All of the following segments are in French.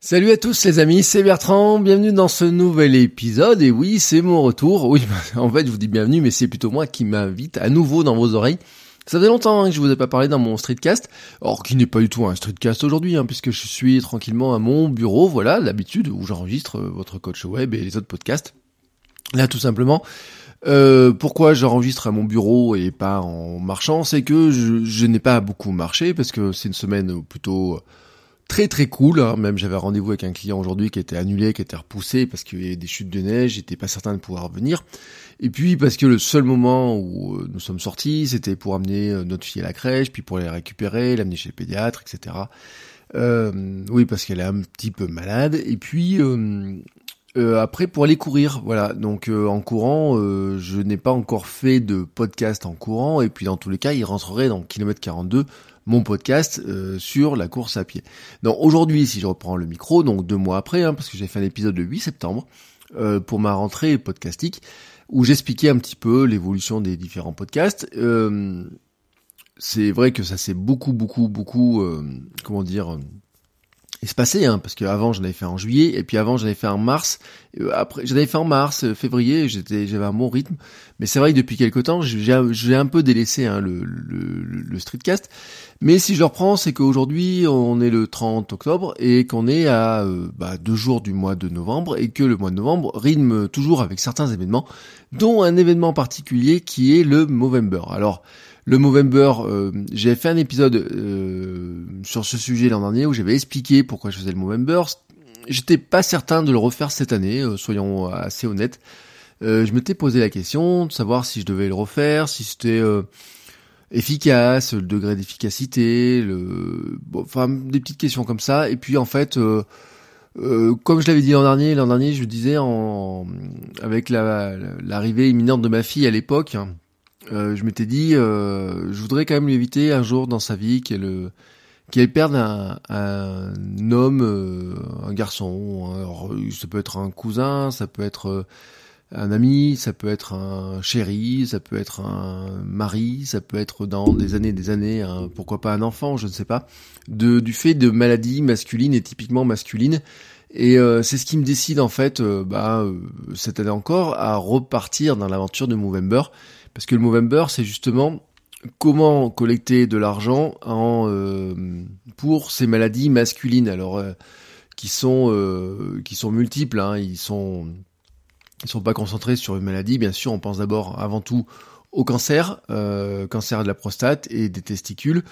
Salut à tous les amis, c'est Bertrand, bienvenue dans ce nouvel épisode, et oui, c'est mon retour, oui, en fait je vous dis bienvenue, mais c'est plutôt moi qui m'invite à nouveau dans vos oreilles. Ça fait longtemps hein, que je vous ai pas parlé dans mon streetcast, or qui n'est pas du tout un streetcast aujourd'hui, hein, puisque je suis tranquillement à mon bureau, voilà, l'habitude où j'enregistre euh, votre coach web et les autres podcasts. Là tout simplement, euh, pourquoi j'enregistre à mon bureau et pas en marchant, c'est que je, je n'ai pas beaucoup marché, parce que c'est une semaine plutôt très très cool. Hein. Même j'avais rendez-vous avec un client aujourd'hui qui était annulé, qui était repoussé parce qu'il y avait des chutes de neige, j'étais pas certain de pouvoir venir. Et puis parce que le seul moment où euh, nous sommes sortis, c'était pour amener euh, notre fille à la crèche, puis pour la récupérer, l'amener chez le pédiatre, etc. Euh, oui, parce qu'elle est un petit peu malade. Et puis après pour aller courir, voilà. Donc en courant, je n'ai pas encore fait de podcast en courant. Et puis dans tous les cas, il rentrerait dans kilomètre 42 mon podcast euh, sur la course à pied. Donc aujourd'hui, si je reprends le micro, donc deux mois après, hein, parce que j'ai fait un épisode le 8 septembre, euh, pour ma rentrée podcastique, où j'expliquais un petit peu l'évolution des différents podcasts. Euh, c'est vrai que ça s'est beaucoup, beaucoup, beaucoup, comment dire, espacé, hein, parce qu'avant j'en avais fait en juillet, et puis avant j'en avais fait en mars, après j'en avais fait en mars, février, j'étais, j'avais un bon rythme, mais c'est vrai que depuis quelques temps j'ai un peu délaissé hein, le, le, le, streetcast, mais si je reprends, c'est qu'aujourd'hui on est le 30 octobre et qu'on est à euh, bah, deux jours du mois de novembre et que le mois de novembre rythme toujours avec certains événements, dont un événement particulier qui est le Movember. Alors le Movember, euh, j'avais fait un épisode euh, sur ce sujet l'an dernier où j'avais expliqué pourquoi je faisais le Movember. J'étais pas certain de le refaire cette année, soyons assez honnêtes. je m'étais posé la question de savoir si je devais le refaire, si c'était efficace, le degré d'efficacité, le, bon, enfin des petites questions comme ça. Et puis en fait, euh, euh, comme je l'avais dit l'an dernier, l'an dernier je disais en avec la l'arrivée imminente de ma fille à l'époque, euh, je m'étais dit, je voudrais quand même lui éviter un jour dans sa vie qu'elle qu'elle perde un, un homme, un garçon. Alors, ça peut être un cousin, ça peut être un ami, ça peut être un chéri, ça peut être un mari, ça peut être dans des années des années, pourquoi pas un enfant, je ne sais pas, de, du fait de maladies masculines et typiquement masculines. Et euh, c'est ce qui me décide en fait, euh, bah, euh, cette année encore, à repartir dans l'aventure de Movember, parce que le Movember, c'est justement comment collecter de l'argent en pour ces maladies masculines, alors qui sont qui sont multiples, hein, ils sont ils sont pas concentrés sur une maladie. Bien sûr, on pense d'abord, avant tout, au cancer, euh, cancer de la prostate et des testicules.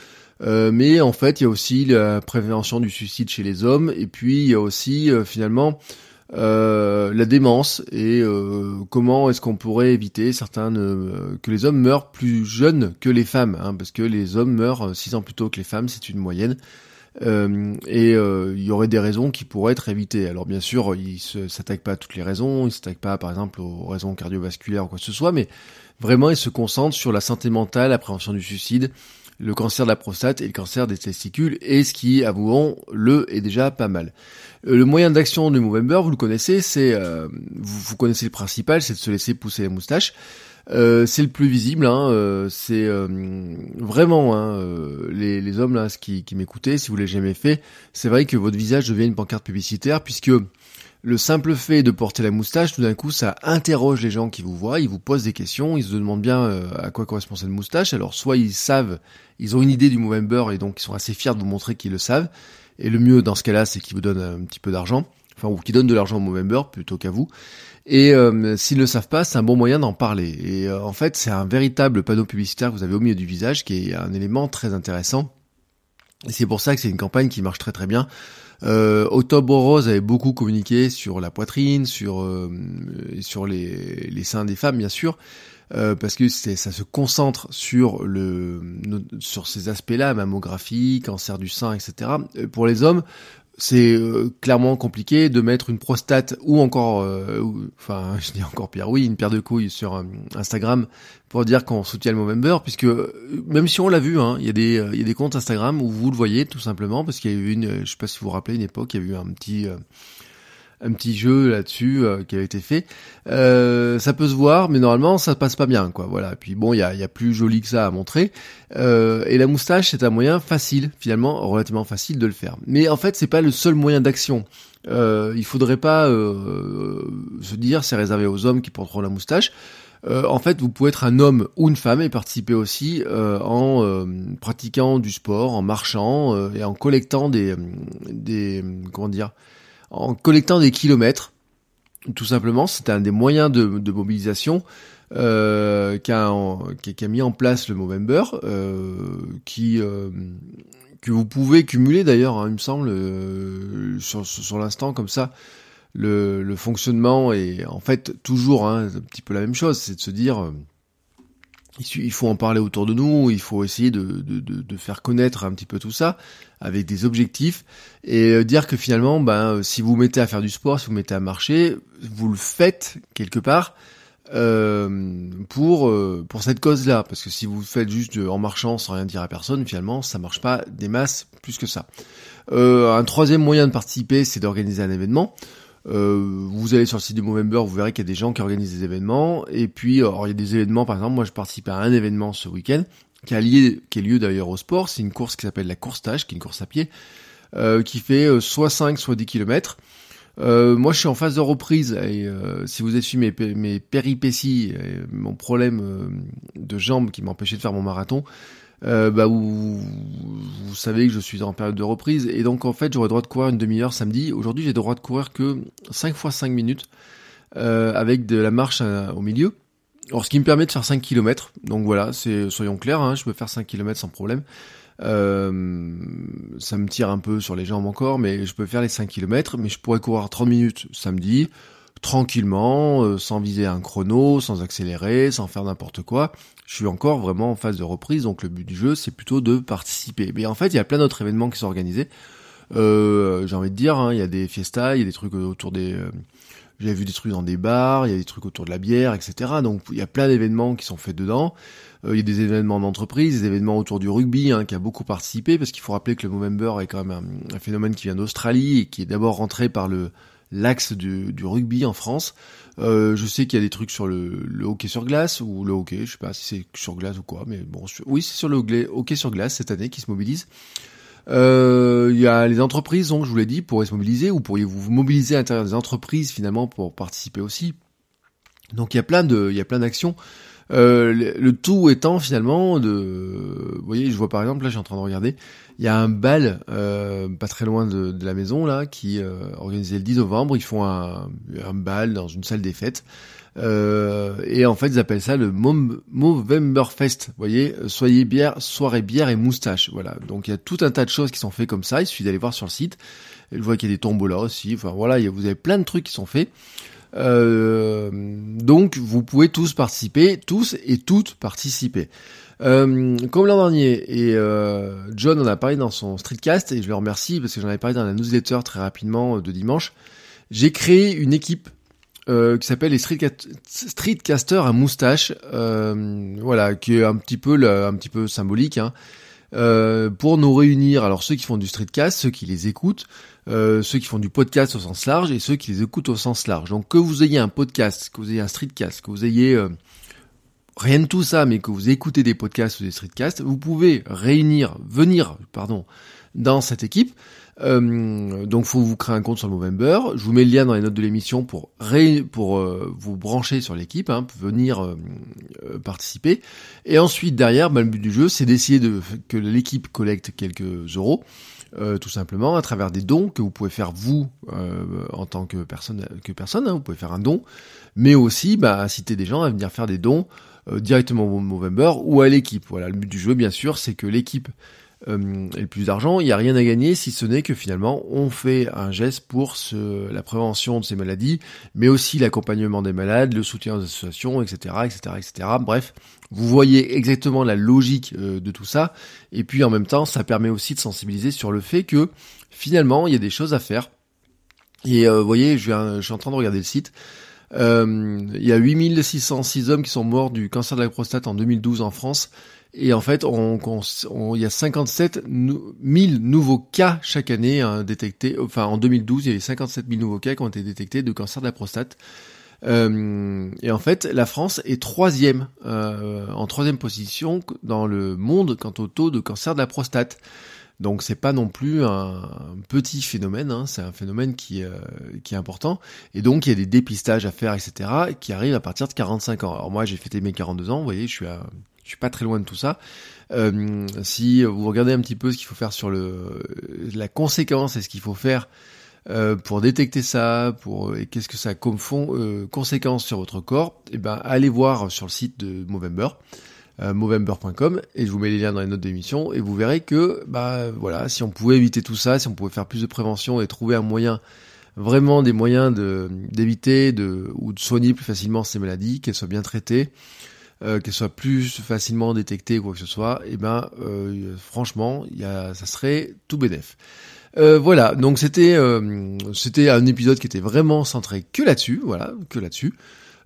Euh, mais en fait, il y a aussi la prévention du suicide chez les hommes. Et puis, il y a aussi euh, finalement euh, la démence et euh, comment est-ce qu'on pourrait éviter certains que les hommes meurent plus jeunes que les femmes, hein, parce que les hommes meurent six ans plus tôt que les femmes, c'est une moyenne. Euh, et euh, il y aurait des raisons qui pourraient être évitées. Alors bien sûr, il ne s'attaque pas à toutes les raisons, il s'attaque pas par exemple aux raisons cardiovasculaires ou quoi que ce soit, mais vraiment il se concentre sur la santé mentale, la prévention du suicide, le cancer de la prostate et le cancer des testicules, et ce qui, avouons, le est déjà pas mal. Euh, le moyen d'action du Movember, vous le connaissez, c'est, vous, vous, connaissez le principal, c'est de se laisser pousser les moustaches. Euh, c'est le plus visible, hein, euh, c'est euh, vraiment hein, les, les, hommes là, qui, qui m'écoutaient, si vous l'avez jamais fait, c'est vrai que votre visage devient une pancarte publicitaire puisque le simple fait de porter la moustache, tout d'un coup, ça interroge les gens qui vous voient, ils vous posent des questions, ils se demandent bien à quoi correspond cette moustache. Alors soit ils savent, ils ont une idée du Movember et donc ils sont assez fiers de vous montrer qu'ils le savent. Et le mieux dans ce cas-là, c'est qu'ils vous donnent un petit peu d'argent, enfin ou qu'ils donnent de l'argent au Movember plutôt qu'à vous. Et euh, s'ils ne le savent pas, c'est un bon moyen d'en parler. Et euh, en fait, c'est un véritable panneau publicitaire que vous avez au milieu du visage, qui est un élément très intéressant Et c'est pour ça que c'est une campagne qui marche très très bien. Euh, Octobre Rose avait beaucoup communiqué sur la poitrine, sur euh, sur les, les seins des femmes bien sûr, euh, parce que ça se concentre sur le sur ces aspects-là, mammographie, cancer du sein, etc. Euh, pour les hommes, c'est euh, clairement compliqué de mettre une prostate ou encore, euh, enfin, je dis encore pire, oui, une paire de couilles sur euh, Instagram pour dire qu'on soutient le Movember, puisque même si on l'a vu, hein, il y a des, il y a des comptes Instagram où vous le voyez tout simplement, parce qu'il y a eu une, je sais pas si vous vous rappelez une époque, il y a eu un petit un petit jeu là-dessus euh, qui a été fait. Euh, ça peut se voir, mais normalement ça passe pas bien, quoi. Voilà. Et puis bon, il y a, y a, plus joli que ça à montrer. Euh, et la moustache, c'est un moyen facile, finalement, relativement facile de le faire. Mais en fait, c'est pas le seul moyen d'action. Euh, il faudrait pas euh, se dire c'est réservé aux hommes qui porteront la moustache. en fait, vous pouvez être un homme ou une femme et participer aussi en pratiquant du sport, en marchant et en collectant des, des comment dire en collectant des kilomètres. Tout simplement, c'est un des moyens de, mobilisation euh, qu'a mis en place le Movember, euh, euh, que vous pouvez cumuler d'ailleurs, hein, il me semble, euh, sur, l'instant comme ça. Le, le, fonctionnement est en fait toujours hein, un petit peu la même chose, c'est de se dire euh, il faut en parler autour de nous, il faut essayer de, de, de, faire connaître un petit peu tout ça avec des objectifs et euh, dire que finalement, ben, si vous mettez à faire du sport, si vous mettez à marcher, vous le faites quelque part euh, pour euh, pour cette cause-là, parce que si vous le faites juste en marchant sans rien dire à personne, finalement, ça marche pas des masses plus que ça. un troisième moyen de participer, c'est d'organiser un événement. Euh, vous allez sur le site du Movember, vous verrez qu'il y a des gens qui organisent des événements. Et puis, alors, il y a des événements, par exemple, moi je participe à un événement ce week-end, qui a lié, qui est lieu d'ailleurs au sport. C'est une course qui s'appelle la course tâche, qui est une course à pied, euh, qui fait euh, soit 5, soit 10 km. Euh, moi, je suis en phase de reprise et euh, si vous avez suivi mes, mes péripéties, mon problème de jambes qui m'empêchait de faire mon marathon, euh, bah, vous, vous, savez que je suis en période de reprise et donc en fait j'aurais droit de courir une demi-heure samedi. Aujourd'hui j'ai droit de courir que 5 fois 5 minutes euh, avec de la marche euh, au milieu. Alors ce qui me permet de faire 5 km. Donc voilà, c'est soyons clairs, hein, je peux faire 5 km sans problème. Ça me tire un peu sur les jambes encore, mais je peux faire les 5 km, mais je pourrais courir 30 minutes samedi, tranquillement, euh, sans viser un chrono, sans accélérer, sans faire n'importe quoi. Je suis encore vraiment en phase de reprise, donc le but du jeu, c'est plutôt de participer. Mais en fait, il y a plein d'autres événements qui sont organisés. Euh, j'ai envie de dire, hein, il y a des fiestas, il y a des trucs autour des... Euh, J'avais vu des trucs dans des bars, il y a des trucs autour de la bière, etc. Donc il y a plein d'événements qui sont faits dedans. Euh, il y a des événements d'entreprise, des événements autour du rugby hein, qui a beaucoup participé, parce qu'il faut rappeler que le Movember est quand même un, un phénomène qui vient d'Australie et qui est d'abord rentré par le l'axe du, du, rugby en France. Euh, je sais qu'il y a des trucs sur le, le, hockey sur glace ou le hockey, je sais pas si c'est sur glace ou quoi, mais bon, oui, c'est sur le hockey sur glace cette année qui se mobilise. Euh, il y a les entreprises, donc je vous l'ai dit, pourraient se mobiliser ou pourriez-vous vous mobiliser à l'intérieur des entreprises finalement pour participer aussi. Donc il y a plein de, il y a plein d'actions. Euh, le, tout étant finalement de, vous voyez, je vois par exemple là, je suis en train de regarder, il y a un bal euh, pas très loin de, de, la maison là qui euh, organisé le 10 novembre. Ils font un, un bal dans une salle des fêtes. Euh, et en fait, ils appellent ça le Movemberfest. Vous voyez, soyez bière, soirée bière et moustache. Voilà. Donc il y a tout un tas de choses qui sont faites comme ça. Il suffit d'aller voir sur le site. Je vois qu'il y a des là aussi. Enfin voilà, vous avez plein de trucs qui sont faits. Euh, donc vous pouvez tous participer, tous et toutes participer. Euh, comme l'an dernier, et euh, John en a parlé dans son streetcast, et je le remercie parce que j'en avais parlé dans la newsletter très rapidement de dimanche, j'ai créé une équipe qui s'appelle les streetcasters à moustache, voilà, qui est un petit peu, un petit peu symbolique, hein, euh, pour nous réunir. Alors ceux qui font du streetcast, ceux qui les écoutent, euh, ceux qui font du podcast au sens large et ceux qui les écoutent au sens large. Donc que vous ayez un podcast, que vous ayez un streetcast, que vous ayez euh, rien de tout ça, mais que vous écoutez des podcasts ou des streetcasts, vous pouvez réunir, venir, pardon, dans cette équipe. Euh, donc faut vous créer un compte sur Movember. Je vous mets le lien dans les notes de l'émission pour pour euh, vous brancher sur l'équipe, hein, pour venir euh, participer. Et ensuite derrière, bah, le but du jeu, c'est d'essayer de que l'équipe collecte quelques euros euh, tout simplement à travers des dons que vous pouvez faire vous euh, en tant que personne que personne hein, vous pouvez faire un don mais aussi bah, inciter des gens à venir faire des dons euh, directement au Movember ou à l'équipe voilà le but du jeu bien sûr c'est que l'équipe euh, et le plus d'argent, il n'y a rien à gagner si ce n'est que finalement on fait un geste pour la prévention de ces maladies, mais aussi l'accompagnement des malades, le soutien aux associations, etc., etc., etc. Bref, vous voyez exactement la logique euh, de tout ça, et puis en même temps, ça permet aussi de sensibiliser sur le fait que finalement il y a des choses à faire. Et euh, vous voyez, je, je suis en train de regarder le site. Il y a 8606 hommes qui sont morts du cancer de la prostate en 2012 en France. Et en fait, on, il y a 57 000 nouveaux cas chaque année hein, détectés. Enfin, en 2012, il y avait 57 000 nouveaux cas qui ont été détectés de cancer de la prostate. Euh, et en fait, la France est troisième, euh, en troisième position dans le monde quant au taux de cancer de la prostate. Donc c'est pas non plus un, petit phénomène, hein, c'est un phénomène qui, euh, qui est important. Et donc il y a des dépistages à faire, etc., qui arrivent à partir de 45 ans. Alors moi j'ai fêté mes 42 ans, vous voyez, je suis à je suis pas très loin de tout ça. Euh, si vous regardez un petit peu ce qu'il faut faire sur le la conséquence et ce qu'il faut faire euh, pour détecter ça, pour et qu'est-ce que ça a comme fond, euh, conséquence sur votre corps, et eh ben allez voir sur le site de Movember, euh, movember.com et je vous mets les liens dans les notes d'émission et vous verrez que bah voilà, si on pouvait éviter tout ça, si on pouvait faire plus de prévention et trouver un moyen vraiment des moyens de d'éviter de ou de soigner plus facilement ces maladies, qu'elles soient bien traitées, euh, qu'elle soit plus facilement détectée ou quoi que ce soit, et eh ben euh, franchement, y a, ça serait tout bénef. Euh, voilà, donc c'était c'était un épisode qui était vraiment centré que là-dessus, voilà, que là-dessus.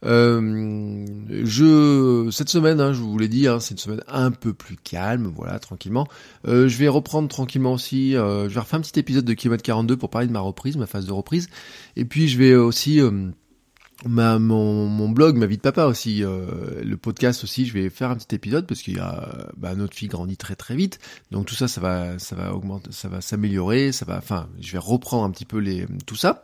Euh, je cette semaine, hein, je vous l'ai dit, hein, c'est une semaine un peu plus calme, voilà, tranquillement. Euh, je vais reprendre tranquillement aussi. je vais refaire un petit épisode de Kilomètre 42 pour parler de ma reprise, ma phase de reprise, et puis je vais aussi ma, mon, mon, blog, ma vie de papa aussi, euh, le podcast aussi, je vais faire un petit épisode parce qu'il y a bah, notre fille grandit très très vite, donc tout ça, ça va, ça va augmenter, ça va s'améliorer, ça va, enfin, je vais reprendre un petit peu les tout ça.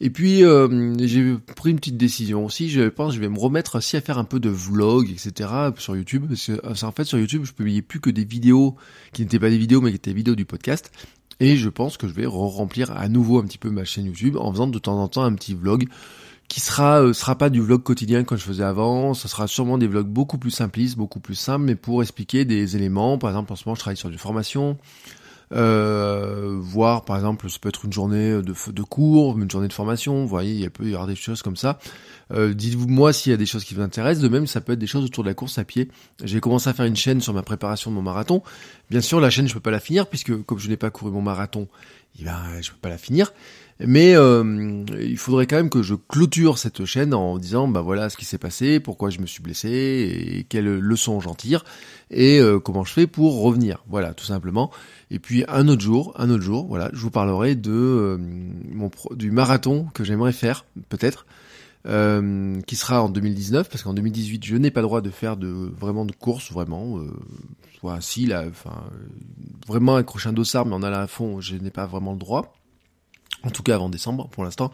Et puis euh, j'ai pris une petite décision aussi. Je pense je vais me remettre aussi à faire un peu de vlog, etc. sur YouTube. Parce que euh, en fait sur YouTube je publiais plus que des vidéos qui n'étaient pas des vidéos mais qui étaient des vidéos du podcast. Et je pense que je vais remplir à nouveau un petit peu ma chaîne YouTube en faisant de temps en temps un petit vlog qui sera euh, sera pas du vlog quotidien comme je faisais avant, ce sera sûrement des vlogs beaucoup plus simplistes, beaucoup plus simples, mais pour expliquer des éléments. Par exemple, en ce moment, je travaille sur du formation, euh, voir par exemple, ça peut être une journée de, de cours, une journée de formation. Vous voyez, il peut y avoir des choses comme ça. Euh, Dites-vous moi s'il y a des choses qui vous intéressent. De même, ça peut être des choses autour de la course à pied. J'ai commencé à faire une chaîne sur ma préparation de mon marathon. Bien sûr, la chaîne, je peux pas la finir puisque comme je n'ai pas couru mon marathon, eh ben, je peux pas la finir. Mais euh, il faudrait quand même que je clôture cette chaîne en disant bah voilà ce qui s'est passé, pourquoi je me suis blessé et quelles leçons j'en tire et euh, comment je fais pour revenir. Voilà, tout simplement. Et puis un autre jour, un autre jour, voilà, je vous parlerai de euh, mon du marathon que j'aimerais faire peut-être. qui sera en 2019 parce qu'en 2018 je n'ai pas le droit de faire de vraiment de course vraiment soit si là enfin vraiment accrocher un dossard mais en allant à fond je n'ai pas vraiment le droit en tout cas avant décembre pour l'instant.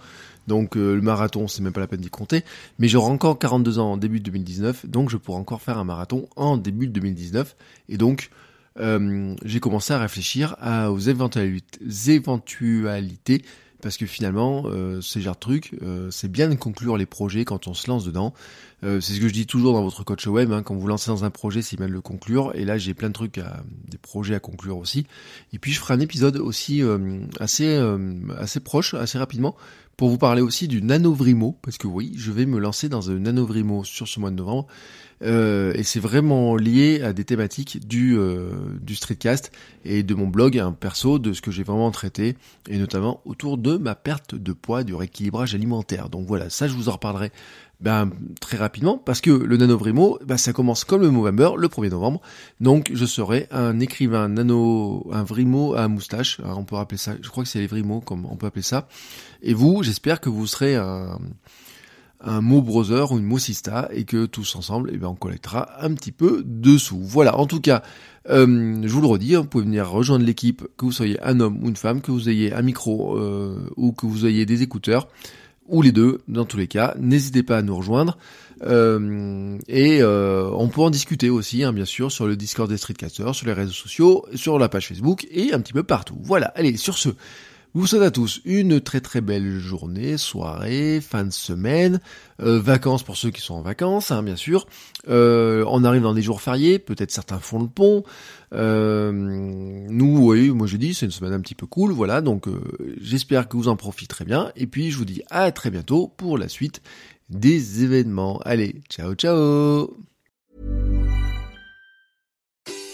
Donc euh, le marathon, c'est même pas la peine d'y compter. Mais j'aurai encore 42 ans en début de 2019, donc je pourrai encore faire un marathon en début de 2019. Et donc euh, j'ai commencé à réfléchir aux éventualités parce que finalement, euh, ce genre de truc, euh, c'est bien de conclure les projets quand on se lance dedans. Euh, c'est ce que je dis toujours dans votre coach web, hein, quand vous lancez dans un projet, c'est bien de le conclure. Et là, j'ai plein de trucs, à, des projets à conclure aussi. Et puis, je ferai un épisode aussi euh, assez assez proche, assez rapidement, pour vous parler aussi du nanovrimo, parce que oui, je vais me lancer dans un nanovrimo sur ce mois de novembre. Euh, et c'est vraiment lié à des thématiques du, euh, du streetcast et de mon blog un perso, de ce que j'ai vraiment traité, et notamment autour de ma perte de poids, du rééquilibrage alimentaire. Donc voilà, ça je vous en reparlerai ben, très rapidement, parce que le nanovrimo, ben, ça commence comme le Movember, le 1er novembre, donc je serai un écrivain nano, un vrimo à moustache, hein, on peut appeler ça, je crois que c'est les vrimo, comme on peut appeler ça, et vous, j'espère que vous serez un un mot browser ou une mot sista et que tous ensemble, eh ben, on collectera un petit peu dessous. Voilà, en tout cas, euh, je vous le redis, hein, vous pouvez venir rejoindre l'équipe, que vous soyez un homme ou une femme, que vous ayez un micro euh, ou que vous ayez des écouteurs, ou les deux, dans tous les cas, n'hésitez pas à nous rejoindre. Euh, et on peut en discuter aussi, hein, bien sûr, sur le Discord des Streetcasters, sur les réseaux sociaux, sur la page Facebook et un petit peu partout. Voilà, allez, sur ce, vous souhaite à tous une très très belle journée, soirée, fin de semaine, euh, vacances pour ceux qui sont en vacances, hein, bien sûr. Euh, on arrive dans des jours fériés, peut-être certains font le pont. Euh, nous, oui, moi je dis, c'est une semaine un petit peu cool, voilà. Donc j'espère que vous en profiterez bien. Et puis je vous dis à très bientôt pour la suite des événements. Allez, ciao ciao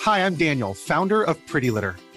Hi, I'm Daniel, founder of Pretty Litter.